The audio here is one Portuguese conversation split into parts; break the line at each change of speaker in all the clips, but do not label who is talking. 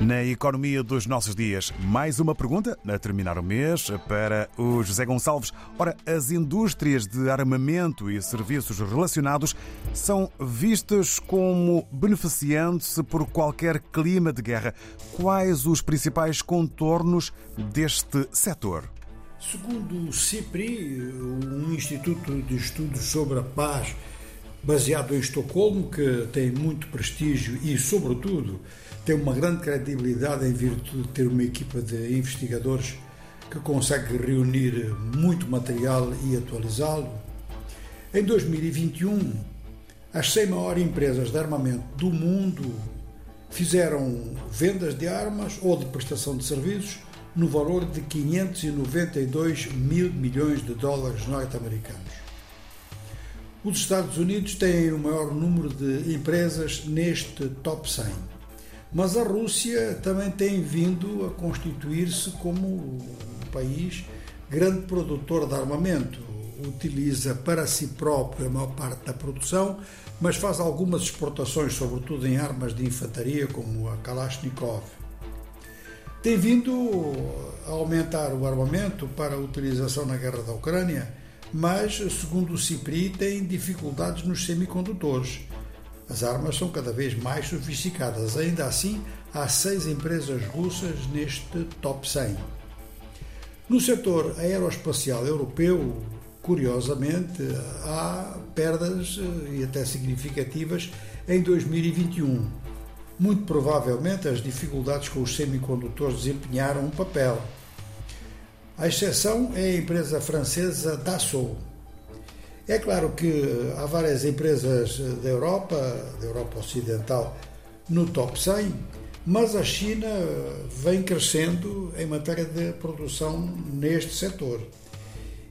Na economia dos nossos dias, mais uma pergunta a terminar o mês para o José Gonçalves. Ora, as indústrias de armamento e serviços relacionados são vistas como beneficiando-se por qualquer clima de guerra. Quais os principais contornos deste setor?
Segundo o CIPRI, um instituto de estudos sobre a paz baseado em Estocolmo, que tem muito prestígio e, sobretudo, tem uma grande credibilidade em virtude de ter uma equipa de investigadores que consegue reunir muito material e atualizá-lo. Em 2021, as 100 maiores empresas de armamento do mundo fizeram vendas de armas ou de prestação de serviços no valor de 592 mil milhões de dólares norte-americanos. Os Estados Unidos têm o maior número de empresas neste top 100, mas a Rússia também tem vindo a constituir-se como um país grande produtor de armamento. Utiliza para si próprio a maior parte da produção, mas faz algumas exportações, sobretudo em armas de infantaria, como a Kalashnikov. Tem vindo a aumentar o armamento para utilização na guerra da Ucrânia mas, segundo o CIPRI, tem dificuldades nos semicondutores. As armas são cada vez mais sofisticadas. Ainda assim, há seis empresas russas neste top 100. No setor aeroespacial europeu, curiosamente, há perdas eh, e até significativas em 2021. Muito provavelmente as dificuldades com os semicondutores desempenharam um papel. A exceção é a empresa francesa Dassault. É claro que há várias empresas da Europa, da Europa Ocidental, no top 100, mas a China vem crescendo em matéria de produção neste setor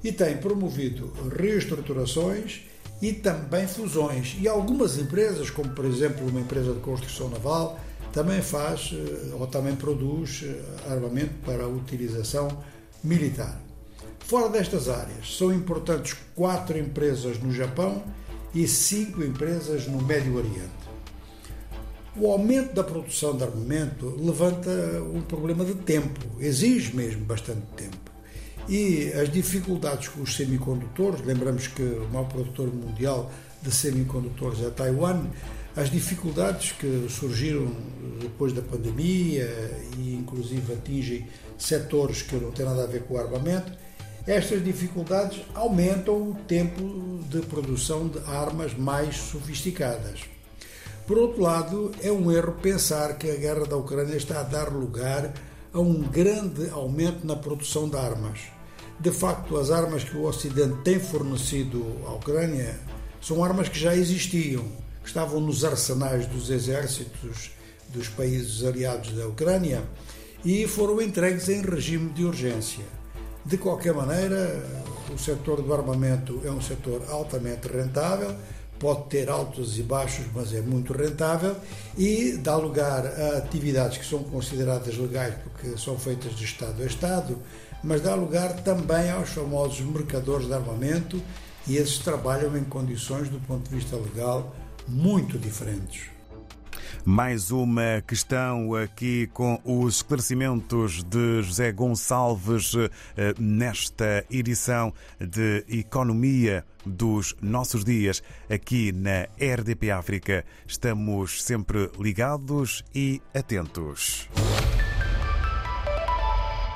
e tem promovido reestruturações e também fusões. E algumas empresas, como por exemplo uma empresa de construção naval, também faz eh, ou também produz eh, armamento para utilização militar. Fora destas áreas, são importantes quatro empresas no Japão e cinco empresas no Médio Oriente. O aumento da produção de armamento levanta um problema de tempo, exige mesmo bastante tempo. E as dificuldades com os semicondutores, lembramos que o maior produtor mundial de semicondutores é Taiwan, as dificuldades que surgiram depois da pandemia e inclusive atingem setores que não têm nada a ver com o armamento, estas dificuldades aumentam o tempo de produção de armas mais sofisticadas. Por outro lado, é um erro pensar que a guerra da Ucrânia está a dar lugar a um grande aumento na produção de armas. De facto, as armas que o Ocidente tem fornecido à Ucrânia são armas que já existiam estavam nos arsenais dos exércitos dos países aliados da Ucrânia e foram entregues em regime de urgência. De qualquer maneira, o setor do armamento é um setor altamente rentável, pode ter altos e baixos, mas é muito rentável e dá lugar a atividades que são consideradas legais porque são feitas de Estado a Estado, mas dá lugar também aos famosos mercadores de armamento e esses trabalham em condições, do ponto de vista legal, muito diferentes.
Mais uma questão aqui com os esclarecimentos de José Gonçalves eh, nesta edição de Economia dos nossos dias aqui na RDP África. Estamos sempre ligados e atentos.